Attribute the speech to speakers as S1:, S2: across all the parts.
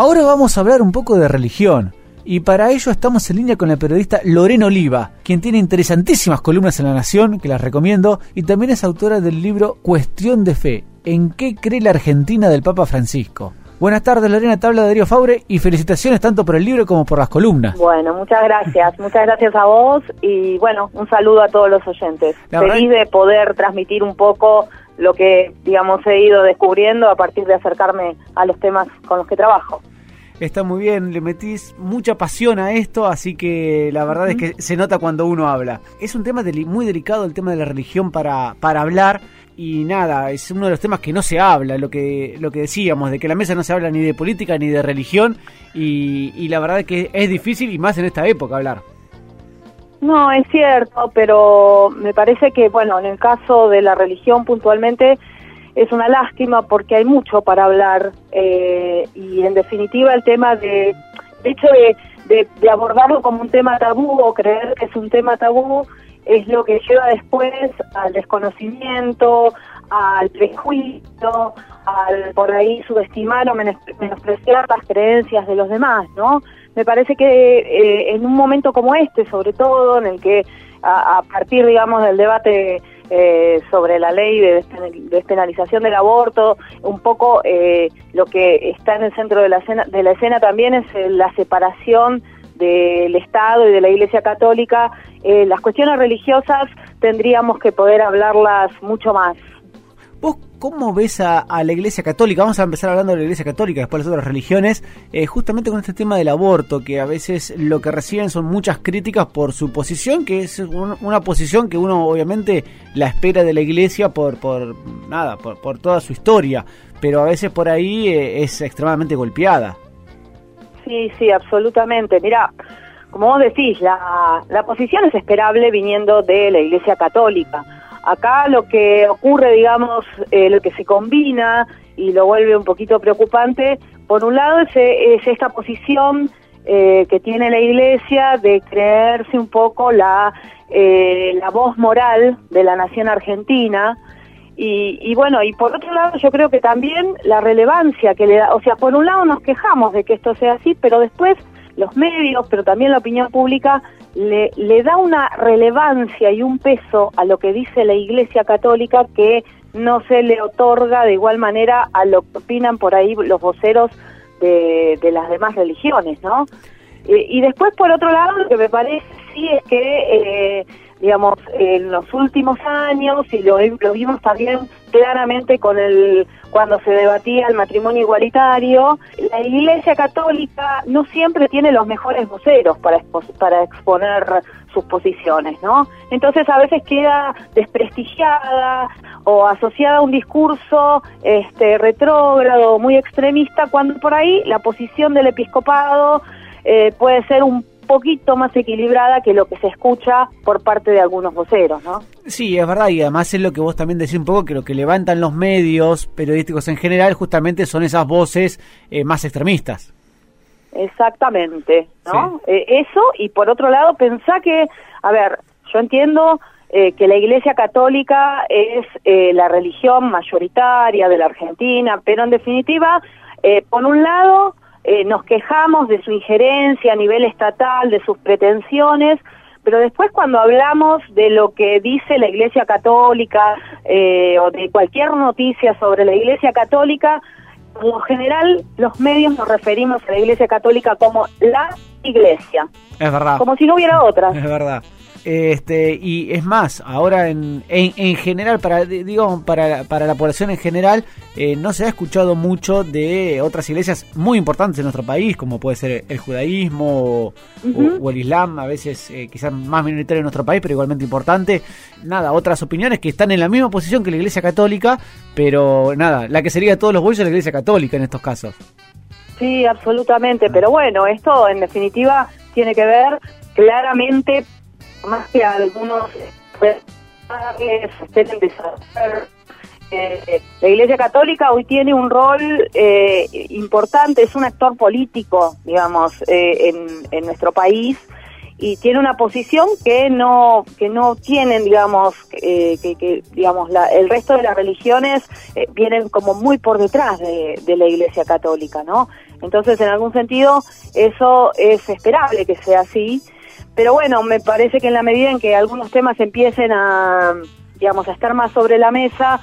S1: Ahora vamos a hablar un poco de religión. Y para ello estamos en línea con la periodista Lorena Oliva, quien tiene interesantísimas columnas en La Nación, que las recomiendo, y también es autora del libro Cuestión de Fe, ¿en qué cree la Argentina del Papa Francisco? Buenas tardes, Lorena, te habla Darío Faure y felicitaciones tanto por el libro como por las columnas.
S2: Bueno, muchas gracias, muchas gracias a vos y bueno, un saludo a todos los oyentes. Feliz de poder transmitir un poco lo que, digamos, he ido descubriendo a partir de acercarme a los temas con los que trabajo.
S1: Está muy bien, le metís mucha pasión a esto, así que la verdad es que se nota cuando uno habla. Es un tema muy delicado el tema de la religión para, para hablar y nada, es uno de los temas que no se habla, lo que, lo que decíamos, de que la mesa no se habla ni de política ni de religión y, y la verdad es que es difícil y más en esta época hablar.
S2: No, es cierto, pero me parece que, bueno, en el caso de la religión puntualmente, es una lástima porque hay mucho para hablar eh, y en definitiva el tema de, de hecho de, de, abordarlo como un tema tabú o creer que es un tema tabú es lo que lleva después al desconocimiento, al prejuicio, al por ahí subestimar o menospreciar las creencias de los demás, ¿no? Me parece que eh, en un momento como este, sobre todo, en el que a, partir, digamos, del debate eh, sobre la ley de despenalización del aborto, un poco eh, lo que está en el centro de la, escena, de la escena también es la separación del Estado y de la Iglesia Católica. las cuestiones religiosas tendríamos que poder hablarlas mucho más.
S1: ¿Vos cómo ves a, la Iglesia Católica? Vamos a empezar hablando de la Iglesia Católica, después de las otras religiones, eh, justamente con este tema del aborto, que a veces lo que reciben son muchas críticas por su posición, que es una posición que uno obviamente la espera de la Iglesia por, por nada, por, toda su historia, pero a veces por ahí eh, es extremadamente golpeada.
S2: Sí, sí, absolutamente. Mira, como vos decís, la, la posición es esperable viniendo de la Iglesia Católica Acá lo que ocurre, digamos, eh, lo que se combina y lo vuelve un poquito preocupante, por un lado es, esta posición eh, que tiene la Iglesia de creerse un poco la, eh, la voz moral de la nación argentina, y, y, bueno, y por otro lado yo creo que también la relevancia que le da, o sea, por un lado nos quejamos de que esto sea así, pero después los medios, pero también la opinión pública le, le da una relevancia y un peso a lo que dice la Iglesia Católica que no se le otorga de igual manera a lo que opinan por ahí los voceros de, de las demás religiones, ¿no? Eh, y después, por otro lado, lo que me parece sí es que, eh, digamos, en los últimos años, y lo, vimos también claramente con el cuando se debatía el matrimonio igualitario, la Iglesia Católica no siempre tiene los mejores voceros para, para exponer sus posiciones, ¿no? Entonces a veces queda desprestigiada o asociada a un discurso este, retrógrado, muy extremista, cuando por ahí la posición del episcopado eh, puede ser un poquito más equilibrada que lo que se escucha por parte de algunos voceros, ¿no?
S1: Sí, es verdad, y además es lo que vos también decís un poco, que lo que levantan los medios periodísticos en general justamente son esas voces eh, más extremistas.
S2: Exactamente, ¿no? Eh, eso, y por otro lado, pensá que, a ver, yo entiendo eh, que la Iglesia Católica es la religión mayoritaria de la Argentina, pero en definitiva, por un lado, eh, nos quejamos de su injerencia a nivel estatal, de sus pretensiones, pero después cuando hablamos de lo que dice la Iglesia Católica eh, o de cualquier noticia sobre la Iglesia Católica, en lo general los medios nos referimos a la Iglesia Católica como la Iglesia.
S1: Es verdad.
S2: Como si no hubiera otra.
S1: Es verdad. Este, y es más, ahora en, en, general, para, digo, para, para la población en general, eh, no se ha escuchado mucho de otras iglesias muy importantes en nuestro país, como puede ser el judaísmo o, el islam, a veces eh, quizás más minoritario en nuestro país, pero igualmente importante. Nada, otras opiniones que están en la misma posición que la iglesia católica, pero nada, la que sería de todos los bollos la iglesia católica en estos casos.
S2: Sí, absolutamente, pero bueno, esto en definitiva tiene que ver claramente más que algunos eh, la Iglesia Católica hoy tiene un rol eh, importante, es un actor político, digamos, eh, en, en, nuestro país y tiene una posición que no que no tienen, digamos, que, que, digamos la, el resto de las religiones vienen como muy por detrás de, de la Iglesia Católica, ¿no? Entonces, en algún sentido, eso es esperable que sea así. Pero bueno, me parece que en la medida en que algunos temas empiecen a, digamos, a estar más sobre la mesa,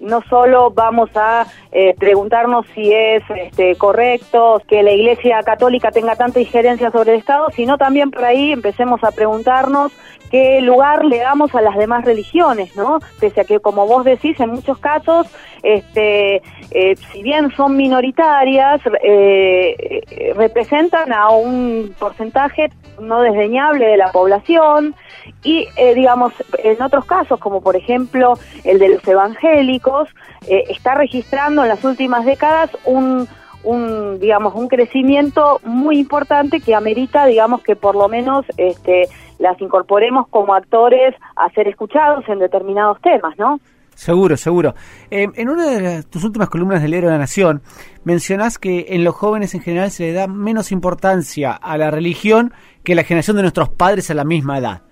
S2: no solo vamos a eh, preguntarnos si es este, correcto que la Iglesia Católica tenga tanta injerencia sobre el Estado, sino también por ahí empecemos a preguntarnos qué lugar le damos a las demás religiones, ¿no? Pese a que, como vos decís, en muchos casos, este, eh, si bien son minoritarias, eh, representan a un porcentaje no desdeñable de la población y, digamos, en otros casos, como por ejemplo el de los evangélicos, está registrando en las últimas décadas un un digamos un crecimiento muy importante que amerita digamos que por lo menos este las incorporemos como actores a ser escuchados en determinados temas no
S1: Seguro, seguro. Eh, en una de tus últimas columnas del Héroe de la Nación mencionas que en los jóvenes en general se le da menos importancia a la religión que la generación de nuestros padres a la misma edad.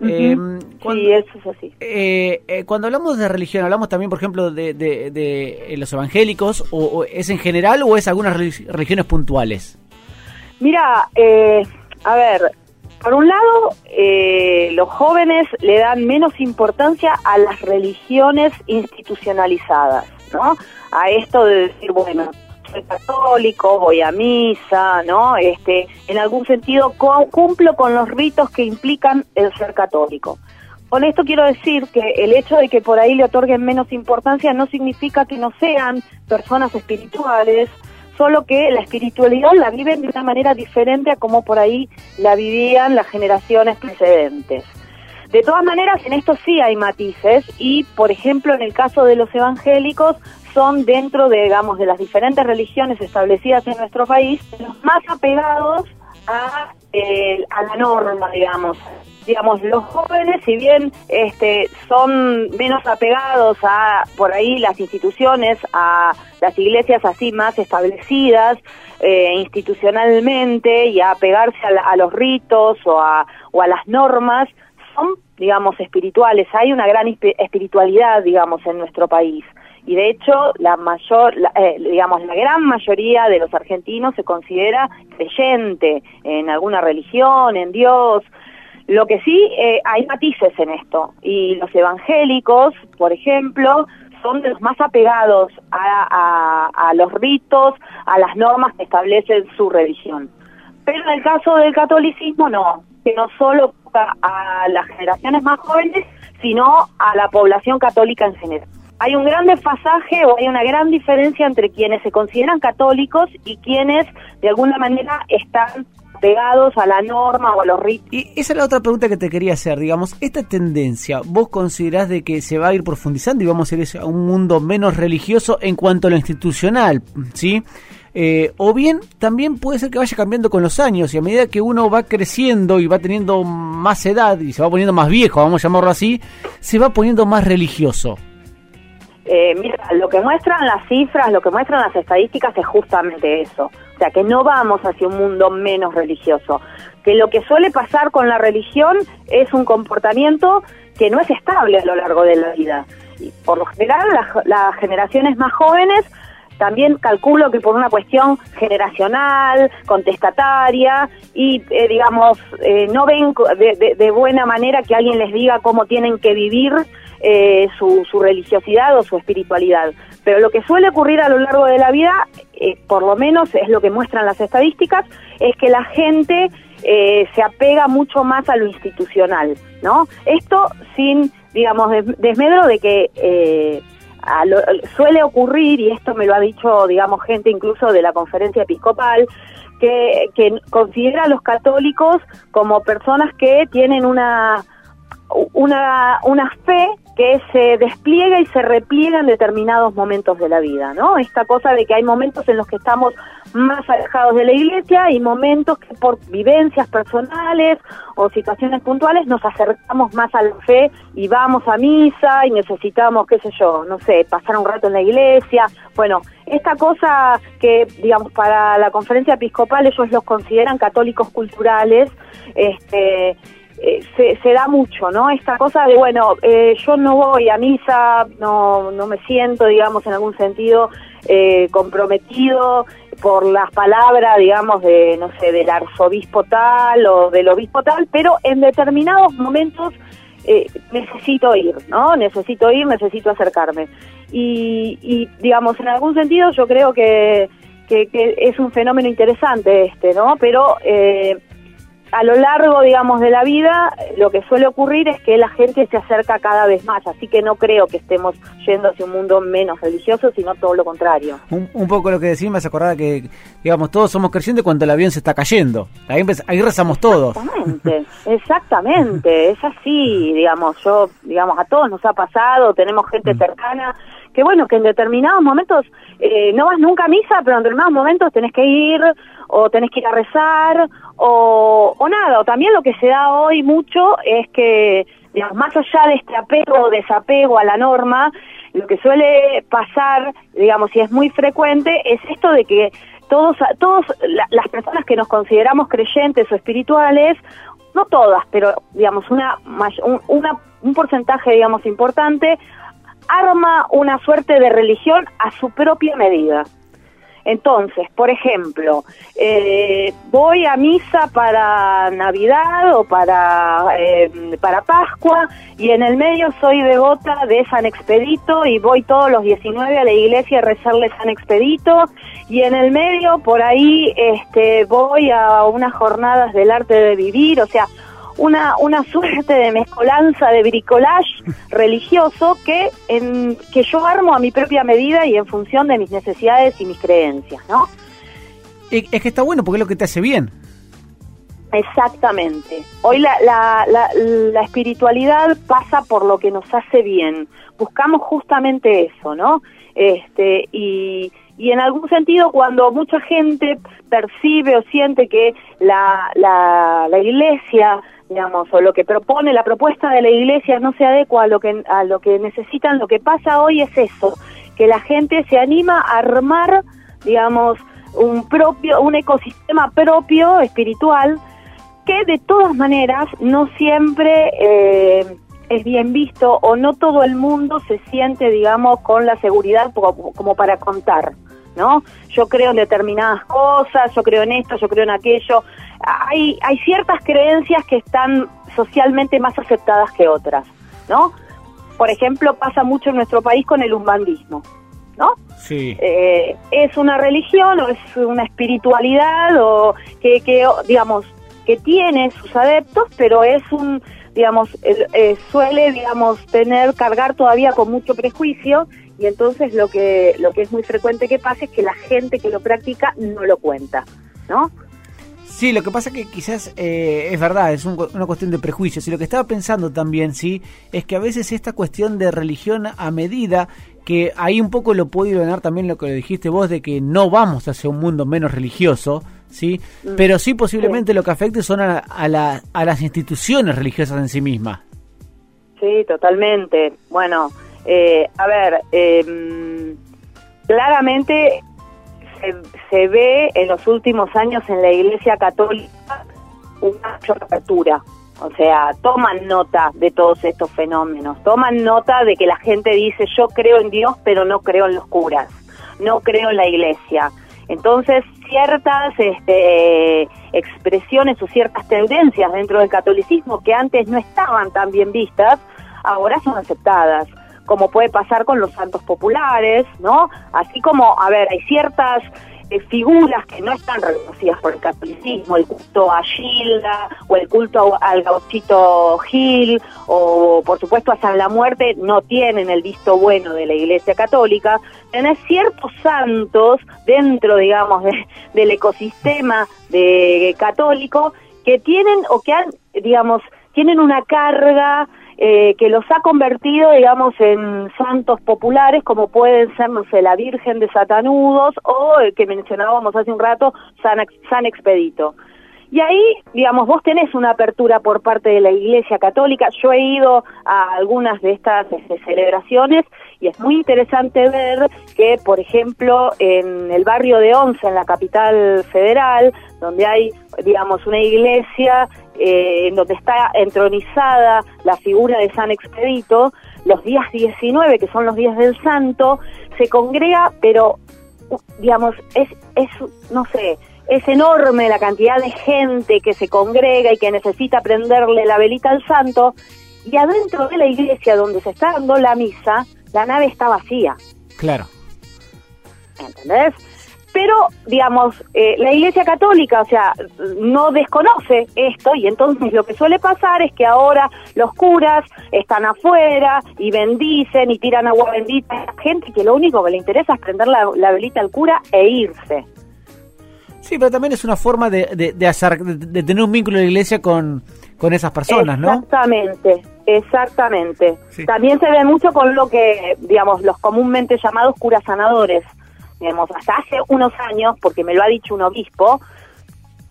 S2: Em, sí, eso es así.
S1: Eh, eh, cuando hablamos de religión, hablamos también, por ejemplo, de, de, los evangélicos, o, es en general o es algunas religiones puntuales?
S2: Mira, eh, a ver, por un lado, los jóvenes le dan menos importancia a las religiones institucionalizadas, ¿no? A esto de decir, bueno, soy católico, voy a misa, ¿no? Este, en algún sentido cumplo con los ritos que implican el ser católico. Con esto quiero decir que el hecho de que por ahí le otorguen menos importancia no significa que no sean personas espirituales, solo que la espiritualidad la viven de una manera diferente a como por ahí la vivían las generaciones precedentes. De todas maneras, en esto sí hay matices y, por ejemplo, en el caso de los evangélicos, son dentro de, digamos, de las diferentes religiones establecidas en nuestro país, los más apegados a, a la norma, digamos. Digamos, los jóvenes, si bien este, son menos apegados a, por ahí, las instituciones, a las iglesias así más establecidas eh, institucionalmente y a apegarse a, los ritos o a, o a las normas, son, digamos, espirituales. Hay una gran espiritualidad, digamos, en nuestro país y de hecho la mayor, eh, digamos, la gran mayoría de los argentinos se considera creyente en alguna religión, en Dios. Lo que sí, eh, hay matices en esto y los evangélicos, por ejemplo, son de los más apegados a, a, los ritos, a las normas que establecen su religión. Pero en el caso del catolicismo no, que no solo a las generaciones más jóvenes, sino a la población católica en general hay un gran desfasaje o hay una gran diferencia entre quienes se consideran católicos y quienes de alguna manera están pegados a la norma o a los ritos.
S1: Y esa es la otra pregunta que te quería hacer, digamos, esta tendencia, ¿vos considerás de que se va a ir profundizando y vamos a ir a un mundo menos religioso en cuanto a lo institucional, ¿sí? Eh, o bien también puede ser que vaya cambiando con los años y a medida que uno va creciendo y va teniendo más edad y se va poniendo más viejo, vamos a llamarlo así, se va poniendo más religioso.
S2: Eh, mira, lo que muestran las cifras, lo que muestran las estadísticas es justamente eso. O sea, que no vamos hacia un mundo menos religioso. Que lo que suele pasar con la religión es un comportamiento que no es estable a lo largo de la vida. Y por lo general, las, generaciones más jóvenes también calculo que por una cuestión generacional, contestataria y, eh, digamos, eh, no ven de, buena manera que alguien les diga cómo tienen que vivir eh, su, religiosidad o su espiritualidad. Pero lo que suele ocurrir a lo largo de la vida, eh, por lo menos es lo que muestran las estadísticas, es que la gente eh, se apega mucho más a lo institucional, ¿no? Esto sin, digamos, desmedro de que suele ocurrir, y esto me lo ha dicho, digamos, gente incluso de la conferencia episcopal, que, que considera a los católicos como personas que tienen una una, una fe que se despliega y se repliega en determinados momentos de la vida, ¿no? Esta cosa de que hay momentos en los que estamos más alejados de la iglesia y momentos que por vivencias personales o situaciones puntuales nos acercamos más a la fe y vamos a misa y necesitamos, qué sé yo, no sé, pasar un rato en la iglesia. Bueno, esta cosa que, digamos, para la conferencia episcopal ellos los consideran católicos culturales, este, eh, se, da mucho, ¿no? Esta cosa de, bueno, eh, yo no voy a misa, no, no me siento, digamos, en algún sentido eh, comprometido por las palabras, digamos, de, no sé, del arzobispo tal o del obispo tal, pero en determinados momentos necesito ir, ¿no? Necesito ir, necesito acercarme. Y, digamos, en algún sentido yo creo que, que, es un fenómeno interesante este, ¿no? Pero a lo largo, digamos, de la vida, lo que suele ocurrir es que la gente se acerca cada vez más, así que no creo que estemos yendo hacia un mundo menos religioso, sino todo lo contrario.
S1: Un, poco lo que decís me hace acordar que, digamos, todos somos creyentes cuando el avión se está cayendo. Ahí, ahí rezamos todos.
S2: Exactamente, exactamente, es así, digamos, yo, digamos, a todos nos ha pasado, tenemos gente mm. cercana que bueno, que en determinados momentos eh, no vas nunca a misa, pero en determinados momentos tenés que ir o tenés que ir a rezar o, o nada, o también lo que se da hoy mucho es que, digamos, más allá de este apego o desapego a la norma, lo que suele pasar, digamos, y es muy frecuente, es esto de que todos, todos las personas que nos consideramos creyentes o espirituales, no todas, pero digamos una, un, un porcentaje digamos importante arma una suerte de religión a su propia medida. Entonces, por ejemplo, eh, voy a misa para Navidad o para, eh, para Pascua y en el medio soy devota de San Expedito y voy todos los 19 a la iglesia a rezarle San Expedito y en el medio por ahí este, voy a unas jornadas del arte de vivir, o sea, una, una suerte de mezcolanza de bricolage religioso que, en, que yo armo a mi propia medida y en función de mis necesidades y mis creencias, ¿no?
S1: Es que está bueno porque es lo que te hace bien.
S2: Exactamente. Hoy la, la, la, la, espiritualidad pasa por lo que nos hace bien. Buscamos justamente eso, ¿no? Este, y, y en algún sentido cuando mucha gente percibe o siente que la, la, la iglesia digamos, o lo que propone la propuesta de la iglesia no se adecua a lo que a lo que necesitan, lo que pasa hoy es eso, que la gente se anima a armar, digamos, un propio un ecosistema propio espiritual que de todas maneras no siempre eh, es bien visto o no todo el mundo se siente, digamos, con la seguridad como para contar. ¿no? Yo creo en determinadas cosas, yo creo en esto, yo creo en aquello. Hay, hay ciertas creencias que están socialmente más aceptadas que otras, ¿no? Por ejemplo, pasa mucho en nuestro país con el umbandismo, ¿no?
S1: Sí.
S2: Eh, es una religión o es una espiritualidad o que, que digamos, que tiene sus adeptos, pero es un, digamos, eh, suele, digamos, tener, cargar todavía con mucho prejuicio y entonces lo que lo que es muy frecuente que pase es que la gente que lo practica no lo cuenta, ¿no?
S1: Sí, lo que pasa que quizás eh, es verdad, es una cuestión de prejuicios. Y lo que estaba pensando también, sí, es que a veces esta cuestión de religión a medida, que ahí un poco lo puedo ganar también lo que dijiste vos, de que no vamos hacia un mundo menos religioso, ¿sí? Mm. Pero sí posiblemente lo que afecte son a, a, a las instituciones religiosas en sí mismas.
S2: Sí, totalmente. Bueno, eh, a ver, em, claramente se, ve en los últimos años en la Iglesia Católica una mayor apertura. O sea, toman nota de todos estos fenómenos, toman nota de que la gente dice yo creo en Dios pero no creo en los curas, no creo en la iglesia. Entonces, ciertas este, expresiones o ciertas tendencias dentro del catolicismo que antes no estaban tan bien vistas, ahora son aceptadas como puede pasar con los santos populares, ¿no? Así como, a ver, hay ciertas eh, figuras que no están reconocidas por el catolicismo, el culto a Gilda o el culto al gauchito Gil o por supuesto a San la Muerte no tienen el visto bueno de la Iglesia Católica, tenés ciertos santos dentro, digamos, del ecosistema de católico que tienen o que han, digamos, tienen una carga eh, que los ha convertido, digamos, en santos populares, como pueden ser, no sé, la Virgen de Satanudos o el que mencionábamos hace un rato, San, San Expedito. Y ahí, digamos, vos tenés una apertura por parte de la Iglesia Católica. Yo he ido a algunas de estas este, celebraciones y es muy interesante ver que, por ejemplo, en el barrio de Once, en la capital federal, donde hay, digamos, una iglesia eh, en donde está entronizada la figura de San Expedito, los días 19, que son los días del santo, se congrega, pero, digamos, es, es no sé, es enorme la cantidad de gente que se congrega y que necesita prenderle la velita al santo, y adentro de la iglesia donde se está dando la misa, la nave está vacía.
S1: Claro.
S2: ¿Entendés? Pero, digamos, eh, la Iglesia Católica, o sea, no desconoce esto y entonces lo que suele pasar es que ahora los curas están afuera y bendicen y tiran agua bendita a la gente que lo único que le interesa es prender la, la velita al cura e irse.
S1: Sí, pero también es una forma de, de, hacer, de, tener un vínculo de la iglesia con, con esas personas,
S2: ¿no? Exactamente, exactamente. También se ve mucho con lo que, digamos, los comúnmente llamados curas sanadores. Digamos, hasta hace unos años, porque me lo ha dicho un obispo,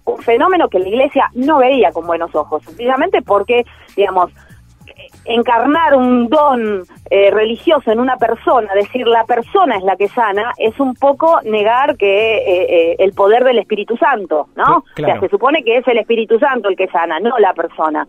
S2: un fenómeno que la iglesia no veía con buenos ojos, sencillamente porque, digamos, encarnar un don eh, religioso en una persona, decir la persona es la que sana, es un poco negar que eh, eh, el poder del Espíritu Santo, ¿no? O sea, se supone que es el Espíritu Santo el que sana, no la persona.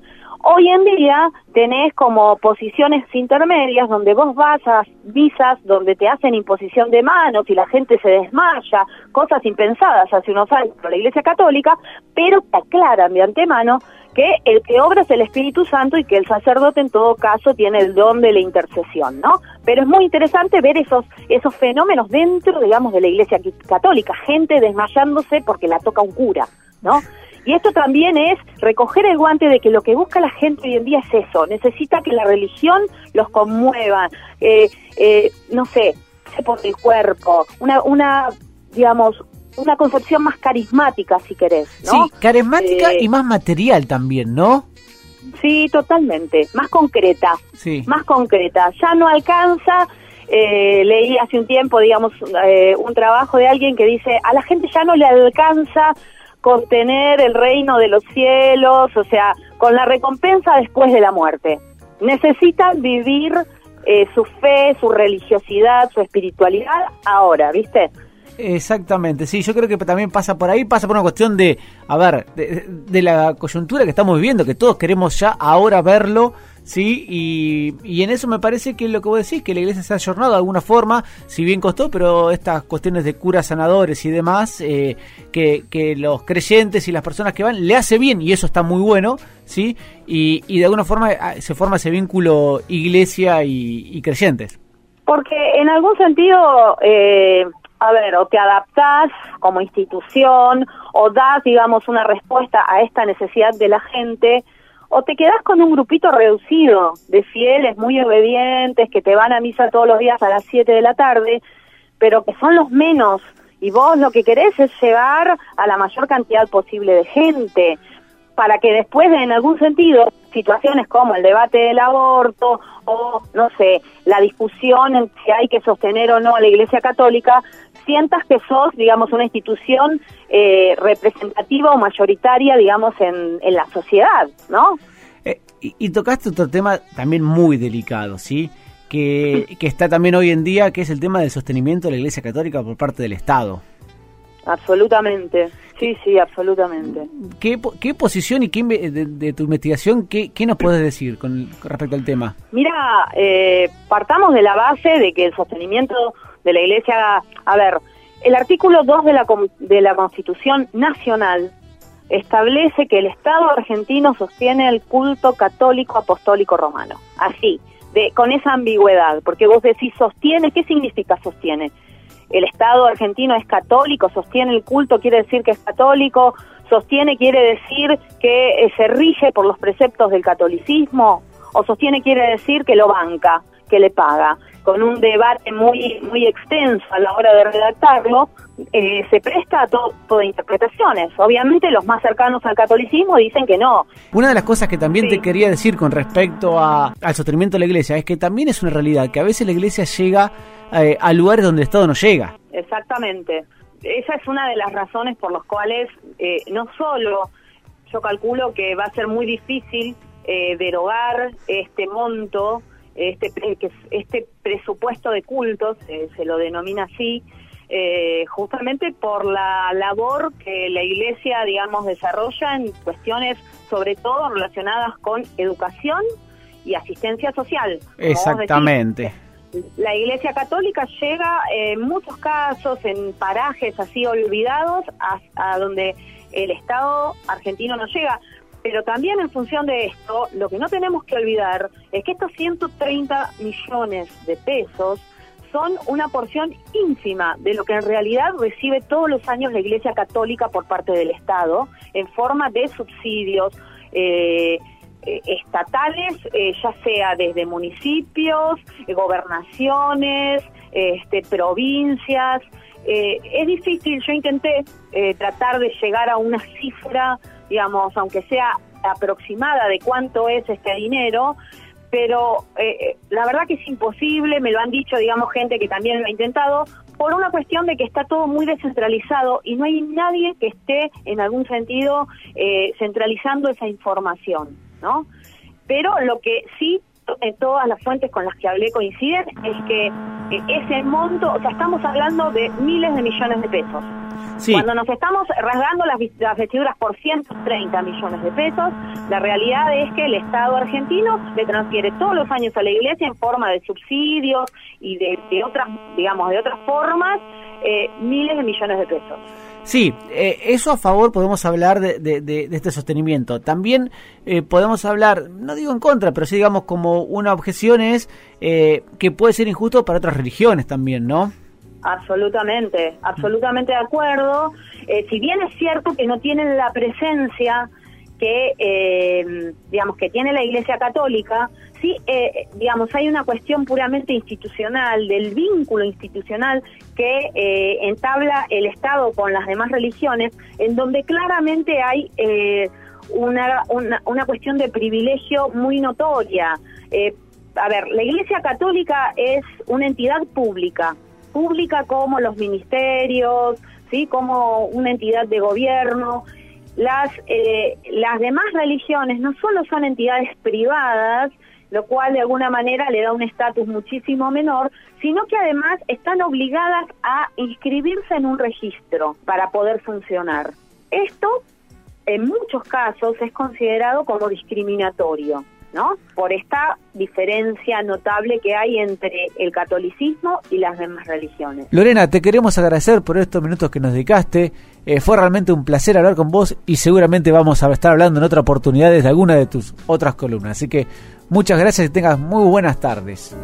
S2: Hoy en día tenés como posiciones intermedias donde vos vas a visas, donde te hacen imposición de manos y la gente se desmaya, cosas impensadas hace unos años por la Iglesia Católica, pero te aclaran de antemano que el que obra es el Espíritu Santo y que el sacerdote en todo caso tiene el don de la intercesión, ¿no? Pero es muy interesante ver esos, esos fenómenos dentro, digamos, de la Iglesia Católica, gente desmayándose porque la toca un cura, ¿no? Y esto también es recoger el guante de que lo que busca la gente hoy en día es eso, necesita que la religión los conmueva, eh, eh, no sé, por el cuerpo, una, una digamos, una concepción más carismática, si querés, ¿no?
S1: Sí, carismática eh, y más material también, ¿no?
S2: Sí, totalmente, más concreta, sí. más concreta. Ya no alcanza, eh, leí hace un tiempo, digamos, eh, un trabajo de alguien que dice, a la gente ya no le alcanza contener el reino de los cielos, o sea, con la recompensa después de la muerte. Necesitan vivir su fe, su religiosidad, su espiritualidad ahora, ¿viste?
S1: Exactamente, sí, yo creo que también pasa por ahí, pasa por una cuestión de, a ver, de, la coyuntura que estamos viviendo, que todos queremos ya ahora verlo, ¿sí? Y, en eso me parece que lo que vos decís, que la iglesia se ha ayornado de alguna forma, si bien costó, pero estas cuestiones de curas sanadores y demás, eh, que, que, los creyentes y las personas que van, le hace bien, y eso está muy bueno, ¿sí? Y, y de alguna forma ah, se forma ese vínculo iglesia y, creyentes.
S2: Porque en algún sentido... Eh a ver, o te adaptás como institución, o das, digamos, una respuesta a esta necesidad de la gente, o te quedás con un grupito reducido de fieles muy obedientes que te van a misa todos los días a las 7 de la tarde, pero que son los menos, y vos lo que querés es llegar a la mayor cantidad posible de gente para que después en algún sentido situaciones como el debate del aborto o no sé la discusión en si hay que sostener o no a la Iglesia Católica sientas que sos digamos una institución eh, representativa o mayoritaria digamos en, en la sociedad no
S1: eh, y, tocaste otro tema también muy delicado sí que, que está también hoy en día que es el tema del sostenimiento de la Iglesia Católica por parte del Estado.
S2: Absolutamente. Sí, sí, absolutamente.
S1: ¿Qué, qué posición y qué, de, tu investigación, qué, qué nos puedes decir con, respecto al tema?
S2: Mira, eh, partamos de la base de que el sostenimiento de la Iglesia, a ver, el artículo 2 de la, de la Constitución Nacional establece que el Estado argentino sostiene el culto católico apostólico romano. Así, de, con esa ambigüedad, porque vos decís sostiene, ¿qué significa sostiene? el Estado argentino es católico, sostiene el culto, quiere decir que es católico, sostiene quiere decir que eh, se rige por los preceptos del catolicismo, o sostiene quiere decir que lo banca, que le paga con un debate muy muy extenso a la hora de redactarlo, eh, se presta a todo tipo de interpretaciones. Obviamente los más cercanos al catolicismo dicen que no.
S1: Una de las cosas que también te quería decir con respecto a, al sostenimiento de la iglesia es que también es una realidad, que a veces la iglesia llega eh, a lugares donde el Estado no llega.
S2: Exactamente. Esa es una de las razones por las cuales eh, no solo yo calculo que va a ser muy difícil eh, derogar este monto, este, este presupuesto de cultos, eh, se lo denomina así, eh, justamente por la labor que la Iglesia, digamos, desarrolla en cuestiones sobre todo relacionadas con educación y asistencia social.
S1: Exactamente.
S2: la Iglesia Católica llega en muchos casos en parajes así olvidados a donde el Estado argentino no llega. Pero también en función de esto, lo que no tenemos que olvidar es que estos 130 millones de pesos son una porción ínfima de lo que en realidad recibe todos los años la Iglesia Católica por parte del Estado en forma de subsidios eh, eh, estatales, eh, ya sea desde municipios, gobernaciones, este, provincias. es difícil, yo intenté tratar de llegar a una cifra, digamos, aunque sea aproximada de cuánto es este dinero, pero eh, la verdad que es imposible, me lo han dicho, digamos, gente que también lo ha intentado, por una cuestión de que está todo muy descentralizado y no hay nadie que esté en algún sentido eh, centralizando esa información, ¿no? Pero lo que sí en todas las fuentes con las que hablé coinciden es que eh, ese monto, o sea, estamos hablando de miles de millones de pesos. Cuando nos estamos rasgando las, vestiduras por 130 millones de pesos, la realidad es que el Estado argentino le transfiere todos los años a la Iglesia en forma de subsidios y de, otras, digamos, de otras formas, eh, miles de millones de pesos.
S1: Sí, eh, eso a favor podemos hablar de, este sostenimiento. También eh, podemos hablar, no digo en contra, pero sí digamos como una objeción es que puede ser injusto para otras religiones también, ¿no?
S2: Absolutamente, absolutamente de acuerdo. Eh, si bien es cierto que no tienen la presencia que, eh, digamos, que tiene la Iglesia Católica, sí, eh, digamos, hay una cuestión puramente institucional, del vínculo institucional que entabla el Estado con las demás religiones, en donde claramente hay una, una, una, cuestión de privilegio muy notoria. a ver, la Iglesia Católica es una entidad pública, pública como los ministerios, sí, como una entidad de gobierno. Las, eh, las demás religiones no solo son entidades privadas, lo cual de alguna manera le da un estatus muchísimo menor, sino que además están obligadas a inscribirse en un registro para poder funcionar. Esto, en muchos casos, es considerado como discriminatorio. Por esta diferencia notable que hay entre el catolicismo y las demás religiones.
S1: Lorena, te queremos agradecer por estos minutos que nos dedicaste. Eh, fue realmente un placer hablar con vos y seguramente vamos a estar hablando en otra oportunidad de alguna de tus otras columnas. Así que muchas gracias y tengas muy buenas tardes.